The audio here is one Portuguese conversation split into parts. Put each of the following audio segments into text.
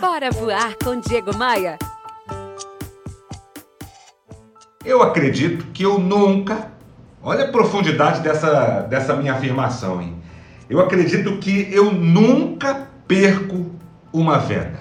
Bora voar com Diego Maia. Eu acredito que eu nunca. Olha a profundidade dessa, dessa minha afirmação, hein? Eu acredito que eu nunca perco uma venda.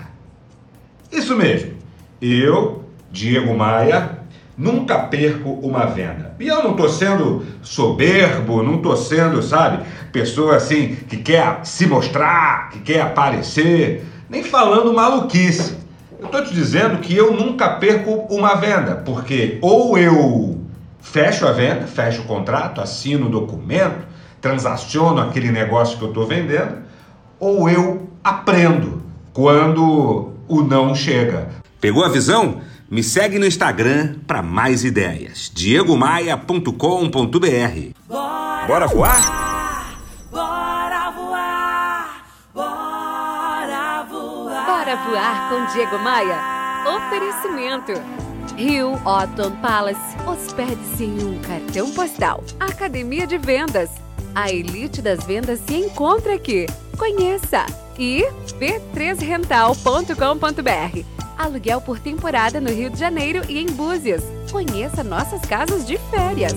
Isso mesmo. Eu, Diego Maia, nunca perco uma venda. E eu não estou sendo soberbo, não estou sendo, sabe, pessoa assim que quer se mostrar, que quer aparecer, nem falando maluquice. Eu estou te dizendo que eu nunca perco uma venda, porque ou eu fecho a venda, fecho o contrato, assino o documento, transaciono aquele negócio que eu estou vendendo, ou eu aprendo quando o não chega. Pegou a visão? Me segue no Instagram para mais ideias. diegomaia.com.br. Bora voar? Bora voar com Diego Maia. Oferecimento. Rio Otton Palace. Hospede-se em um cartão postal. Academia de Vendas. A elite das vendas se encontra aqui. Conheça! E b3rental.com.br. Aluguel por temporada no Rio de Janeiro e em Búzios. Conheça nossas casas de férias.